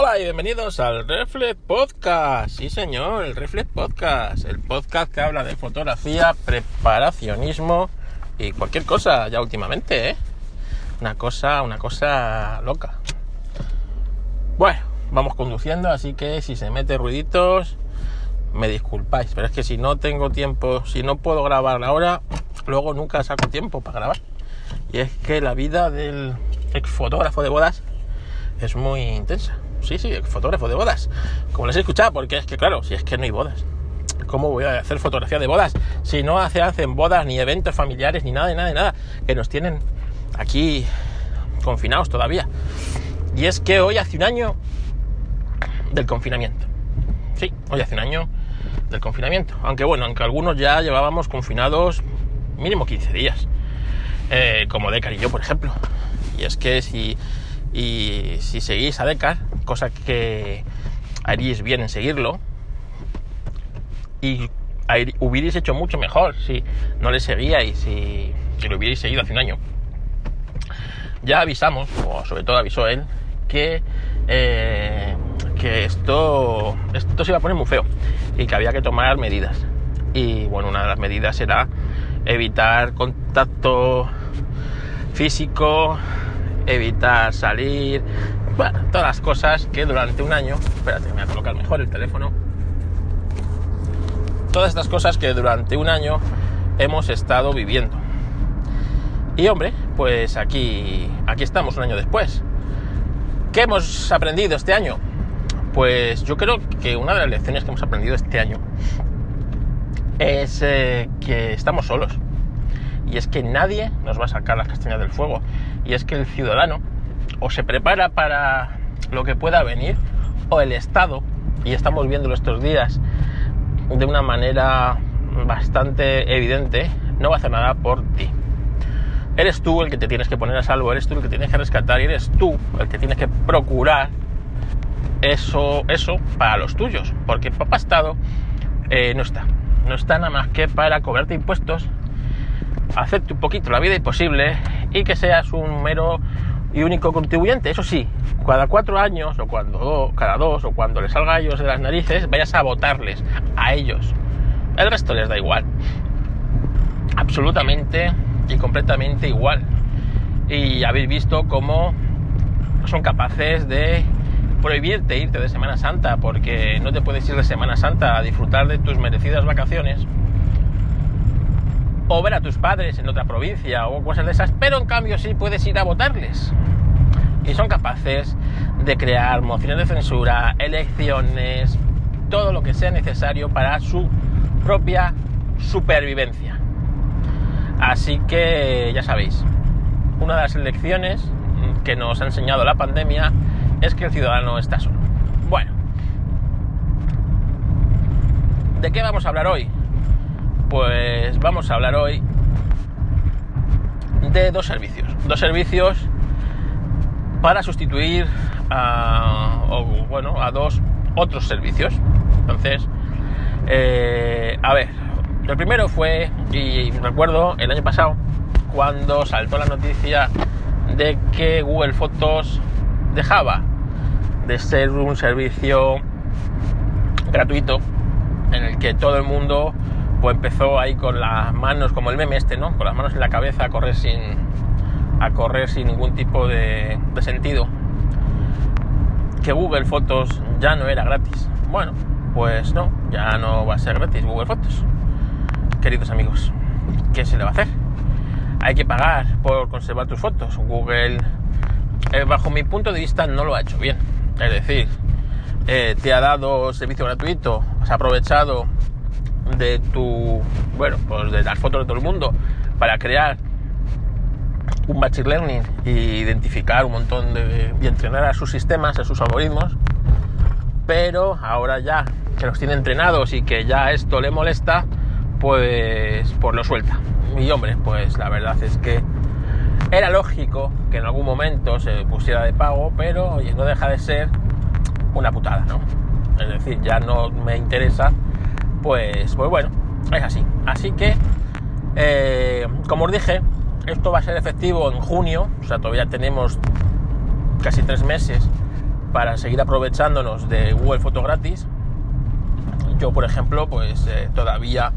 Hola y bienvenidos al Reflex Podcast. Sí, señor, el Reflex Podcast. El podcast que habla de fotografía, preparacionismo y cualquier cosa ya últimamente, ¿eh? Una cosa, una cosa loca. Bueno, vamos conduciendo, así que si se mete ruiditos, me disculpáis. Pero es que si no tengo tiempo, si no puedo grabar ahora, luego nunca saco tiempo para grabar. Y es que la vida del ex fotógrafo de bodas es muy intensa. Sí, sí, fotógrafo de bodas. Como les he escuchado, porque es que, claro, si es que no hay bodas. ¿Cómo voy a hacer fotografía de bodas? Si no hace, hacen bodas, ni eventos familiares, ni nada, ni nada, ni nada. Que nos tienen aquí confinados todavía. Y es que hoy hace un año del confinamiento. Sí, hoy hace un año del confinamiento. Aunque bueno, aunque algunos ya llevábamos confinados mínimo 15 días. Eh, como Decar y yo, por ejemplo. Y es que si, y si seguís a Decar, cosa que haríais bien en seguirlo, y hubierais hecho mucho mejor si no le seguíais y si lo hubierais seguido hace un año. Ya avisamos, o sobre todo avisó él, que, eh, que esto, esto se iba a poner muy feo y que había que tomar medidas. Y bueno, una de las medidas era evitar contacto físico, evitar salir, bueno, todas las cosas que durante un año, espérate, me voy a colocar mejor el teléfono, todas estas cosas que durante un año hemos estado viviendo. Y hombre, pues aquí, aquí estamos un año después. ¿Qué hemos aprendido este año? Pues yo creo que una de las lecciones que hemos aprendido este año es eh, que estamos solos. Y es que nadie nos va a sacar las castañas del fuego. Y es que el ciudadano o se prepara para lo que pueda venir, o el Estado, y estamos viéndolo estos días de una manera bastante evidente, no va a hacer nada por ti. Eres tú el que te tienes que poner a salvo, eres tú el que tienes que rescatar y eres tú el que tienes que procurar eso, eso para los tuyos, porque papá Estado eh, no está, no está nada más que para cobrarte impuestos hacerte un poquito la vida imposible y que seas un mero y único contribuyente. Eso sí, cada cuatro años o cuando cada dos o cuando les salga a ellos de las narices, vayas a votarles a ellos. El resto les da igual. Absolutamente y completamente igual. Y habéis visto cómo son capaces de prohibirte irte de Semana Santa porque no te puedes ir de Semana Santa a disfrutar de tus merecidas vacaciones o ver a tus padres en otra provincia o cosas de esas, pero en cambio sí puedes ir a votarles. Y son capaces de crear mociones de censura, elecciones, todo lo que sea necesario para su propia supervivencia. Así que ya sabéis, una de las lecciones que nos ha enseñado la pandemia es que el ciudadano está solo. Bueno, ¿de qué vamos a hablar hoy? Pues vamos a hablar hoy de dos servicios. Dos servicios para sustituir a, bueno, a dos otros servicios. Entonces, eh, a ver, el primero fue, y recuerdo el año pasado, cuando saltó la noticia de que Google Fotos dejaba de ser un servicio gratuito en el que todo el mundo pues empezó ahí con las manos, como el meme este, ¿no? Con las manos en la cabeza a correr sin, a correr sin ningún tipo de, sentido. Que Google Fotos ya no era gratis. Bueno, pues no, ya no va a ser gratis Google Fotos. Queridos amigos, ¿qué se le va a hacer? Hay que pagar por conservar tus fotos. Google, eh, bajo mi punto de vista, no lo ha hecho bien. Es decir, eh, te ha dado servicio gratuito, has aprovechado de tu, bueno, pues de las fotos de todo el mundo para crear un machine learning e identificar un montón de y entrenar a sus sistemas, a sus algoritmos, pero ahora ya que los tiene entrenados y que ya esto le molesta, pues, pues lo suelta. Y hombre, pues la verdad es que era lógico que en algún momento se pusiera de pago, pero oye, no deja de ser una putada, ¿no? Es decir, ya no me interesa pues, pues bueno, es así. Así que, eh, como os dije, esto va a ser efectivo en junio, o sea, todavía tenemos casi tres meses para seguir aprovechándonos de Google Foto gratis. Yo, por ejemplo, pues eh, todavía,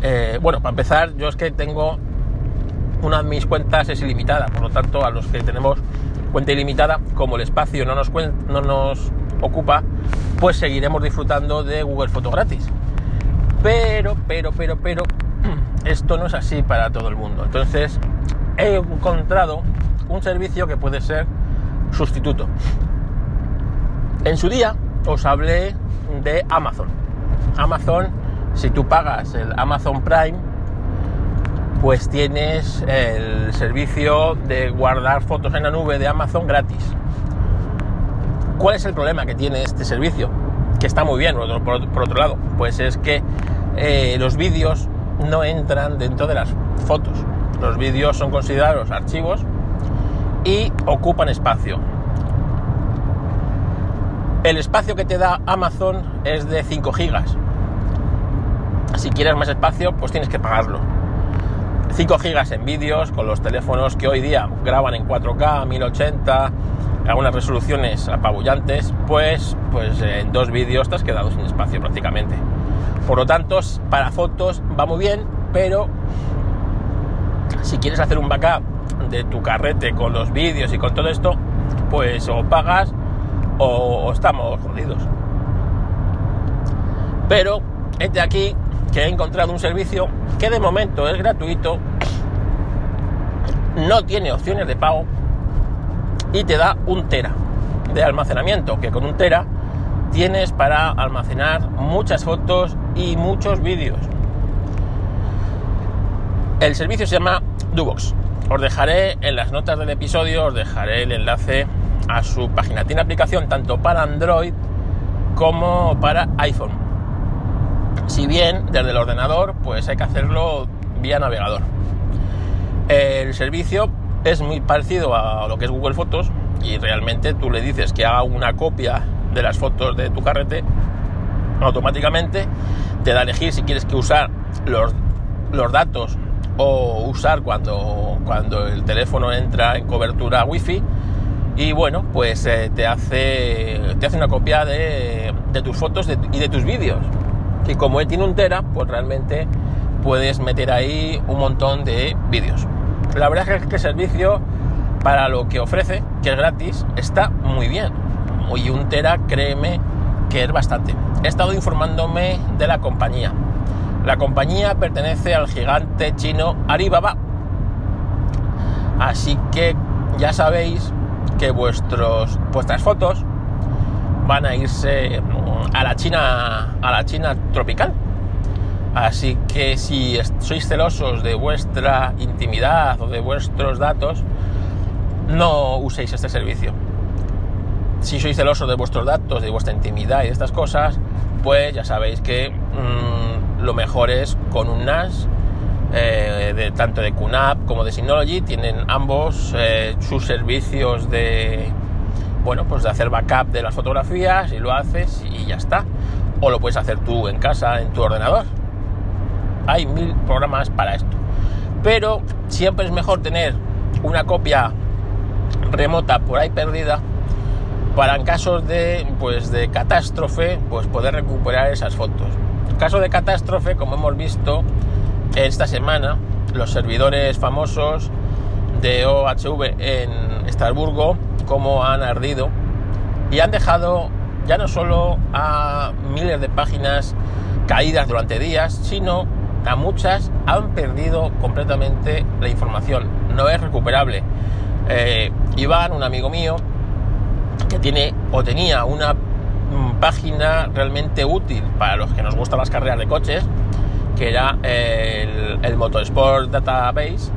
eh, bueno, para empezar, yo es que tengo una de mis cuentas es ilimitada, por lo tanto, a los que tenemos cuenta ilimitada, como el espacio no nos, no nos ocupa, pues seguiremos disfrutando de Google Foto gratis. Pero, pero, pero, pero, esto no es así para todo el mundo. Entonces, he encontrado un servicio que puede ser sustituto. En su día os hablé de Amazon. Amazon, si tú pagas el Amazon Prime, pues tienes el servicio de guardar fotos en la nube de Amazon gratis. ¿Cuál es el problema que tiene este servicio? Que está muy bien, por otro, lado, pues es que eh, los vídeos no entran dentro de las fotos. Los vídeos son considerados archivos y ocupan espacio. El espacio que te da Amazon es de 5 gigas. Si quieres más espacio, pues tienes que pagarlo. 5 gigas en vídeos con los teléfonos que hoy día graban en 4K, 1080, algunas resoluciones apabullantes, pues, pues en dos vídeos te has quedado sin espacio prácticamente. Por lo tanto, para fotos va muy bien, pero si quieres hacer un backup de tu carrete con los vídeos y con todo esto, pues o pagas o, estamos jodidos. Pero este aquí que he encontrado un servicio que de momento es gratuito, no tiene opciones de pago y te da un tera de almacenamiento, que con un tera tienes para almacenar muchas fotos y muchos vídeos. El servicio se llama Dubox. Os dejaré en las notas del episodio, os dejaré el enlace a su página. Tiene aplicación tanto para Android como para iPhone. Si bien desde el ordenador, pues hay que hacerlo vía navegador. El servicio es muy parecido a lo que es Google Fotos y realmente tú le dices que haga una copia de las fotos de tu carrete, automáticamente te da a elegir si quieres que usar los, los datos o usar cuando, cuando el teléfono entra en cobertura wifi y bueno pues eh, te hace te hace una copia de, tus fotos y de tus vídeos. Y como él tiene un tera pues realmente puedes meter ahí un montón de vídeos. La verdad es que el servicio para lo que ofrece que es gratis está muy bien y un tera créeme que es bastante he estado informándome de la compañía la compañía pertenece al gigante chino Alibaba. Así que ya sabéis que vuestros, vuestras fotos van a irse a la China, a la China tropical. Así que si sois celosos de vuestra intimidad o de vuestros datos, no uséis este servicio. Si sois celosos de vuestros datos, de vuestra intimidad y de estas cosas, pues ya sabéis que mm, lo mejor es con un NAS, eh, tanto de QNAP como de Synology, tienen ambos eh, sus servicios de, bueno, pues de hacer backup de las fotografías y lo haces y ya está. O lo puedes hacer tú en casa, en tu ordenador. Hay mil programas para esto. Pero siempre es mejor tener una copia remota por ahí perdida para en casos de, pues, de catástrofe, pues poder recuperar esas fotos. Caso de catástrofe, como hemos visto esta semana, los servidores famosos de OHV en Estrasburgo, como han ardido y han dejado ya no solo a miles de páginas caídas durante días, sino a muchas han perdido completamente la información. No es recuperable. Eh, Iván, un amigo mío, que tiene o tenía una página realmente útil para los que nos gustan las carreras de coches, que era el, Motorsport Database,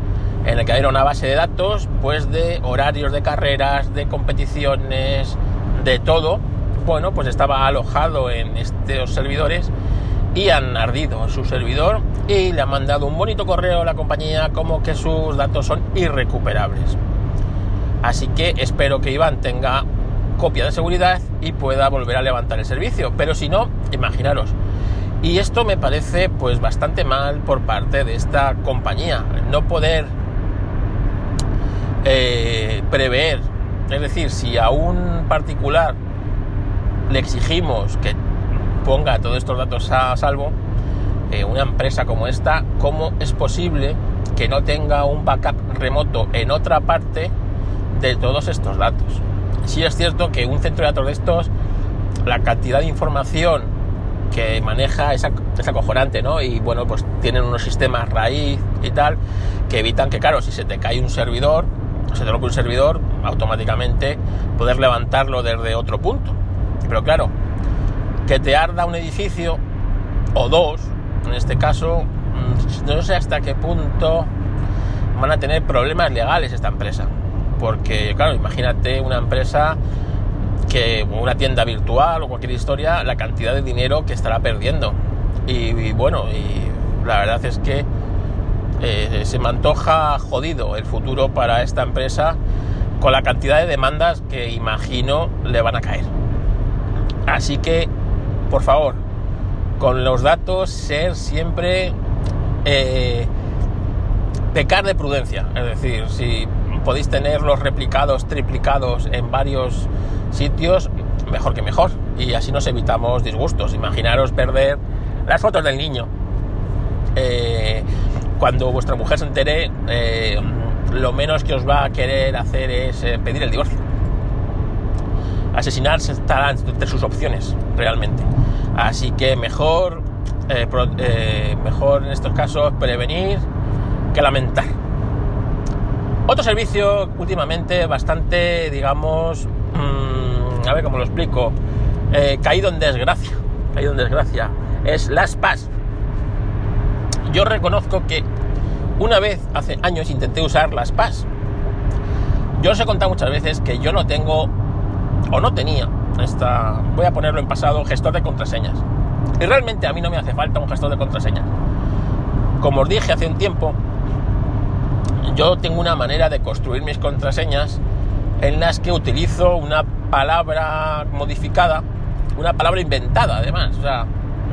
en el que era una base de datos pues de horarios de carreras, de competiciones, de todo. Bueno, pues estaba alojado en estos servidores y han ardido su servidor y le han mandado un bonito correo a la compañía como que sus datos son irrecuperables. Así que espero que Iván tenga copia de seguridad y pueda volver a levantar el servicio. Pero si no, imaginaros. Y esto me parece pues bastante mal por parte de esta compañía. No poder eh, prever. Es decir, si a un particular le exigimos que ponga todos estos datos a salvo, eh, una empresa como esta, ¿cómo es posible que no tenga un backup remoto en otra parte de todos estos datos? Sí es cierto que un centro de datos de estos, la cantidad de información que maneja es, acojonante, ¿no? Y bueno, pues tienen unos sistemas raíz y tal que evitan que, claro, si se te cae un servidor, se te rompe un servidor, automáticamente poder levantarlo desde otro punto. Pero claro, que te arda un edificio o dos, en este caso, mm, no sé hasta qué punto van a tener problemas legales esta empresa. Porque, claro, imagínate una empresa que una tienda virtual o cualquier historia, la cantidad de dinero que estará perdiendo. Y, bueno, y la verdad es que eh, se me antoja jodido el futuro para esta empresa con la cantidad de demandas que imagino le van a caer. Así que, por favor, con los datos ser siempre eh, pecar de prudencia. Es decir, si podéis tenerlos replicados, triplicados en varios sitios, mejor que mejor. Y así nos evitamos disgustos. Imaginaros perder las fotos del niño. Eh, cuando vuestra mujer se entere, eh, lo menos que os va a querer hacer es eh, pedir el divorcio. Asesinarse estará entre sus opciones, realmente. Así que mejor, mejor en estos casos prevenir que lamentar. Otro servicio últimamente bastante, digamos, mmm, a ver cómo lo explico, caído en desgracia, caído en desgracia, es las PAS yo reconozco que una vez hace años intenté usar las PAS. Yo os he contado muchas veces que yo no tengo o no tenía esta, voy a ponerlo en pasado, gestor de contraseñas. Y realmente a mí no me hace falta un gestor de contraseñas. Como os dije hace un tiempo, yo tengo una manera de construir mis contraseñas en las que utilizo una palabra modificada, una palabra inventada además. O sea,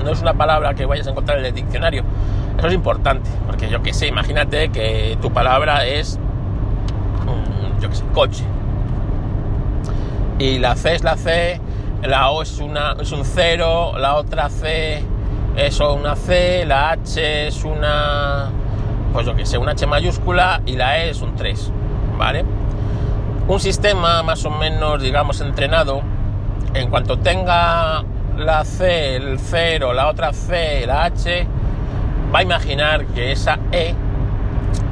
no es una palabra que vayas a encontrar en el diccionario, eso es importante, porque yo que sé, imagínate que tu palabra es, mm, yo que sé, coche. Y la C es la C, la O es, una, es un 0, la otra C es una C, la H es una, pues yo que sé, una H mayúscula y la E es un 3, ¿vale? Un sistema más o menos, digamos, entrenado, en cuanto tenga la C, el 0, la otra C, la H, va a imaginar que esa E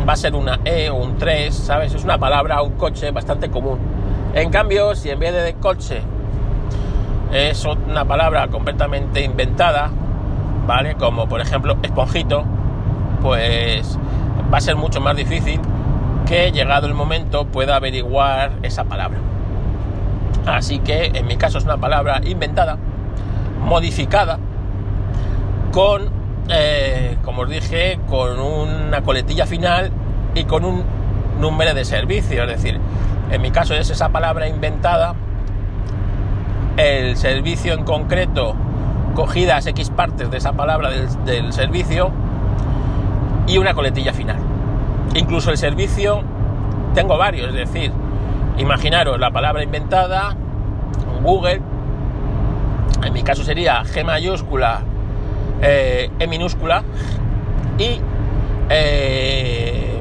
va a ser una E o un 3, ¿sabes? Es una palabra, un coche bastante común. En cambio, si en vez de, coche es una palabra completamente inventada, ¿vale? Como por ejemplo esponjito, pues va a ser mucho más difícil que llegado el momento pueda averiguar esa palabra. Así que en mi caso es una palabra inventada, modificada, con eh, como os dije, con una coletilla final y con un número de servicio. Es decir, en mi caso es esa palabra inventada, el servicio en concreto, cogidas X partes de esa palabra del, servicio y una coletilla final. Incluso el servicio tengo varios, es decir, imaginaros la palabra inventada, Google, en mi caso sería G mayúscula eh, E minúscula y eh,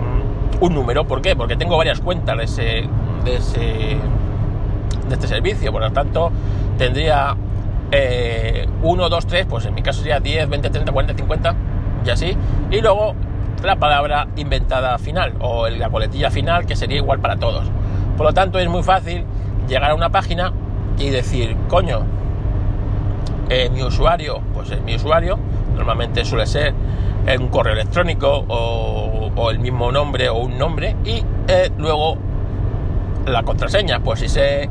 un número. ¿Por qué? Porque tengo varias cuentas de ese, de ese de este servicio. Por lo tanto, tendría 1, 2, 3, pues en mi caso sería 10, 20, 30, 40, 50 y así. Y luego la palabra inventada final o la coletilla final que sería igual para todos. Por lo tanto, es muy fácil llegar a una página y decir, coño, eh, mi usuario, pues es mi usuario, normalmente suele ser un correo electrónico o, el mismo nombre o un nombre y eh, luego la contraseña, pues si sé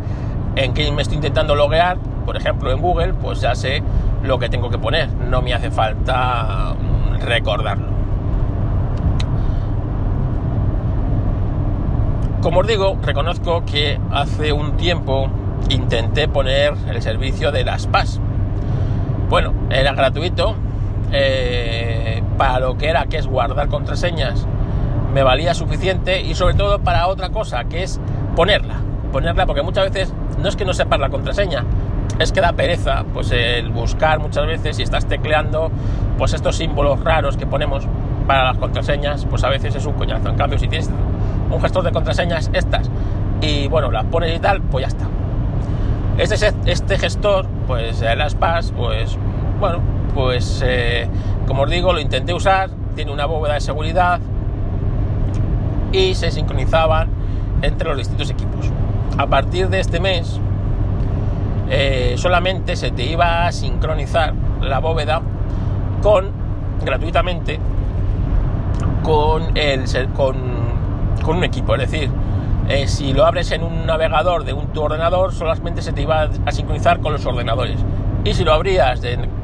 en qué me estoy intentando loguear, por ejemplo en Google, pues ya sé lo que tengo que poner, no me hace falta mm, recordarlo. Como os digo, reconozco que hace un tiempo intenté poner el servicio de las PAS, bueno, era gratuito. Eh, para lo que era, que es guardar contraseñas, me valía suficiente y sobre todo para otra cosa, que es ponerla. Ponerla porque muchas veces no es que no sepas la contraseña, es que da pereza, pues el buscar muchas veces si estás tecleando, pues estos símbolos raros que ponemos para las contraseñas, pues a veces es un coñazo. En cambio, si tienes un gestor de contraseñas, estas, y bueno, las pones y tal, pues ya está. Este, este gestor, pues el ASPAS, pues bueno, pues eh, como os digo, lo intenté usar, tiene una bóveda de seguridad y se sincronizaban entre los distintos equipos. A partir de este mes, eh, solamente se te iba a sincronizar la bóveda con gratuitamente con el con, un equipo, es decir, eh, si lo abres en un navegador de un, tu ordenador, solamente se te iba a sincronizar con los ordenadores. Y si lo abrías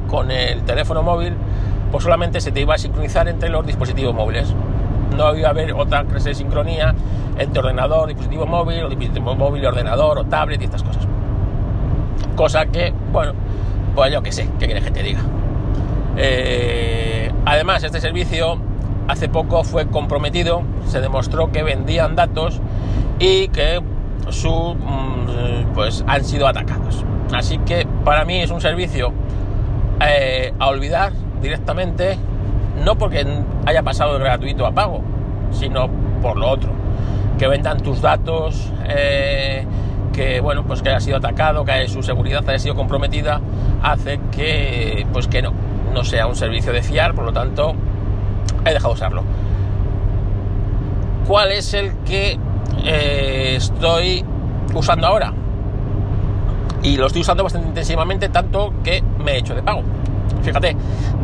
con el teléfono móvil, pues solamente se te iba a sincronizar entre los dispositivos móviles. No iba a haber otra clase de sincronía entre ordenador, dispositivo móvil, o dispositivo móvil, ordenador, o tablet y estas cosas. Cosa que, bueno, pues yo que sé, ¿qué quieres que te diga? Eh, además, este servicio hace poco fue comprometido, se demostró que vendían datos y que su, mm, pues han sido atacados. Así que para mí es un servicio eh, a olvidar directamente, no porque haya pasado de gratuito a pago, sino por lo otro, que vendan tus datos, eh, que bueno, pues que haya sido atacado, que su seguridad haya sido comprometida, hace que pues que no, no sea un servicio de fiar, por lo tanto he dejado de usarlo. ¿Cuál es el que eh, estoy usando ahora? Y lo estoy usando bastante intensivamente, tanto que me he hecho de pago. Fíjate,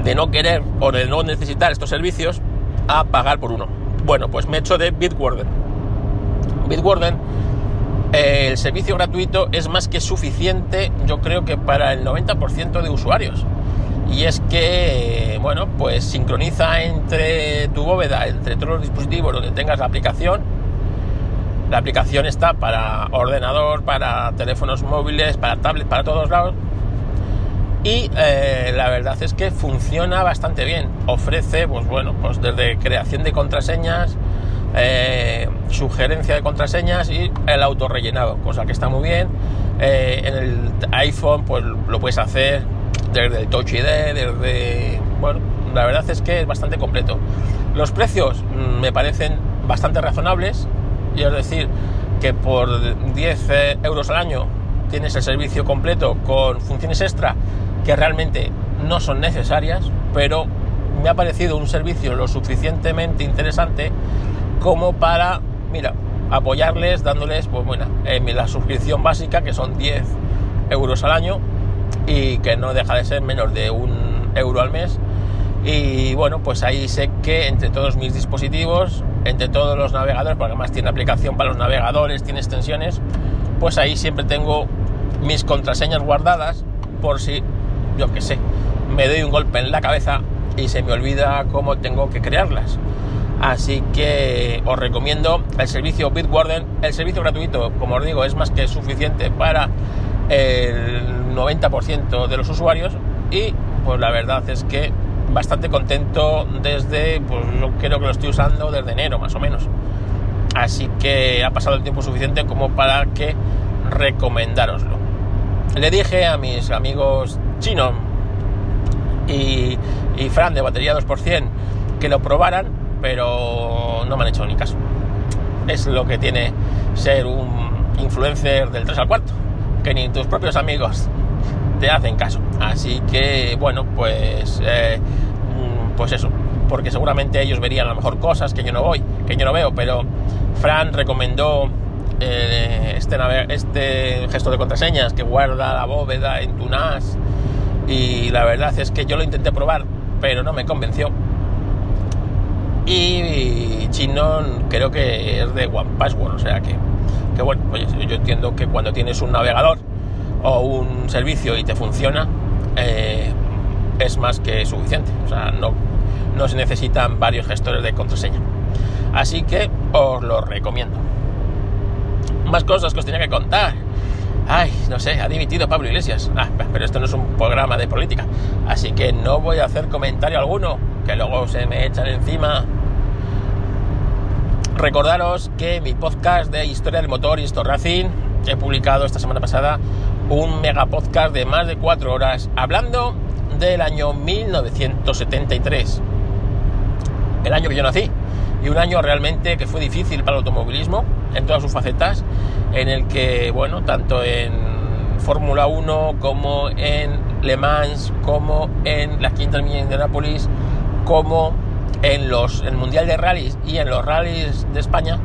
de no querer o de no necesitar estos servicios a pagar por uno. Bueno, pues me he hecho de Bitwarden. Bitwarden el servicio gratuito es más que suficiente, yo creo que para el 90% de usuarios. Y es que, bueno, pues sincroniza entre tu bóveda, entre todos los dispositivos donde tengas la aplicación. La aplicación está para ordenador, para teléfonos móviles, para tablets, para todos lados. Y eh, la verdad es que funciona bastante bien. Ofrece, pues bueno, pues desde creación de contraseñas, eh, sugerencia de contraseñas y el autorrellenado, cosa que está muy bien. Eh, en el iPhone pues lo puedes hacer desde el Touch ID, desde... Bueno, la verdad es que es bastante completo. Los precios mm, me parecen bastante razonables, y es decir, que por 10 eh, euros al año tienes el servicio completo con funciones extra que realmente no son necesarias, pero me ha parecido un servicio lo suficientemente interesante como para, mira, apoyarles dándoles, pues bueno, la suscripción básica, que son 10 euros al año y que no deja de ser menos de un euro al mes. Y bueno, pues ahí sé que entre todos mis dispositivos, entre todos los navegadores, porque además tiene aplicación para los navegadores, tiene extensiones, pues ahí siempre tengo mis contraseñas guardadas por si, yo que sé, me doy un golpe en la cabeza y se me olvida cómo tengo que crearlas. Así que os recomiendo el servicio Bitwarden. El servicio gratuito, como os digo, es más que suficiente para el 90% de los usuarios y pues la verdad es que bastante contento desde, pues yo creo que lo estoy usando desde enero más o menos. Así que ha pasado el tiempo suficiente como para que recomendároslo. Le dije a mis amigos Chino y, y Fran de batería 2% que lo probaran pero no me han hecho ni caso. Es lo que tiene ser un influencer del 3 al 4, que ni tus propios amigos te hacen caso. Así que, bueno, pues, eh, mm, pues eso, porque seguramente ellos verían a lo mejor cosas que yo no voy, que yo no veo, pero Fran recomendó eh, este, este gesto de contraseñas que guarda la bóveda en tu NAS y la verdad es que yo lo intenté probar, pero no me convenció. Y chino creo que es de One Password, o sea que, que bueno, oye, yo entiendo que cuando tienes un navegador o un servicio y te funciona, eh, es más que suficiente, o sea, no, no se necesitan varios gestores de contraseña. Así que os lo recomiendo. Más cosas que os tenía que contar. Ay, no sé, ha dimitido Pablo Iglesias. Ah, pero esto no es un programa de política. Así que no voy a hacer comentario alguno, que luego se me echan encima. Recordaros que mi podcast de historia del motor y Racing he publicado esta semana pasada un mega podcast de más de cuatro horas hablando del año 1973, el año que yo nací, y un año realmente que fue difícil para el automovilismo en todas sus facetas, en el que, bueno, tanto en Fórmula 1 como en Le Mans, como en las 500 millas de Indianapolis, como en los el Mundial de Rallys y en los rallies de España,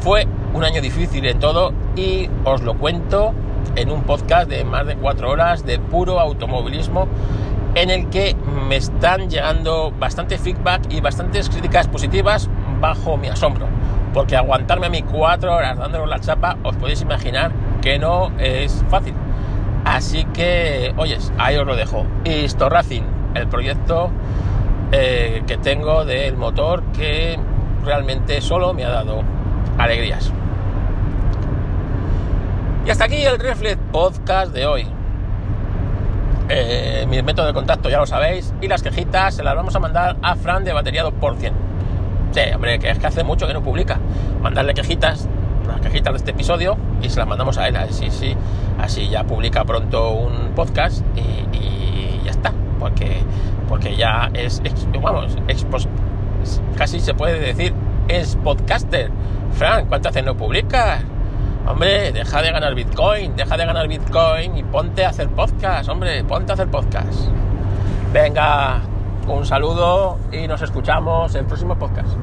fue un año difícil en todo y os lo cuento en un podcast de más de cuatro horas de puro automovilismo en el que me están llegando bastante feedback y bastantes críticas positivas bajo mi asombro. Porque aguantarme a mí cuatro horas dándonos la chapa, os podéis imaginar que no es fácil. Así que, oyes, ahí os lo dejo. Isto Racing, el proyecto eh, que tengo del motor que realmente solo me ha dado alegrías. Y hasta aquí el Reflex Podcast de hoy. Eh, mi método de contacto ya lo sabéis y las quejitas se las vamos a mandar a Fran de Batería 2%. Sí, hombre, que es que hace mucho que no publica. Mandarle quejitas, las quejitas de este episodio y se las mandamos a él. Así, sí, así ya publica pronto un podcast y, ya está. Porque, porque ya es, vamos, casi se puede decir, es podcaster. Fran, ¿cuánto hace no publicas? Hombre, deja de ganar Bitcoin, deja de ganar Bitcoin y ponte a hacer podcast, hombre, ponte a hacer podcast. Venga, un saludo y nos escuchamos en el próximo podcast.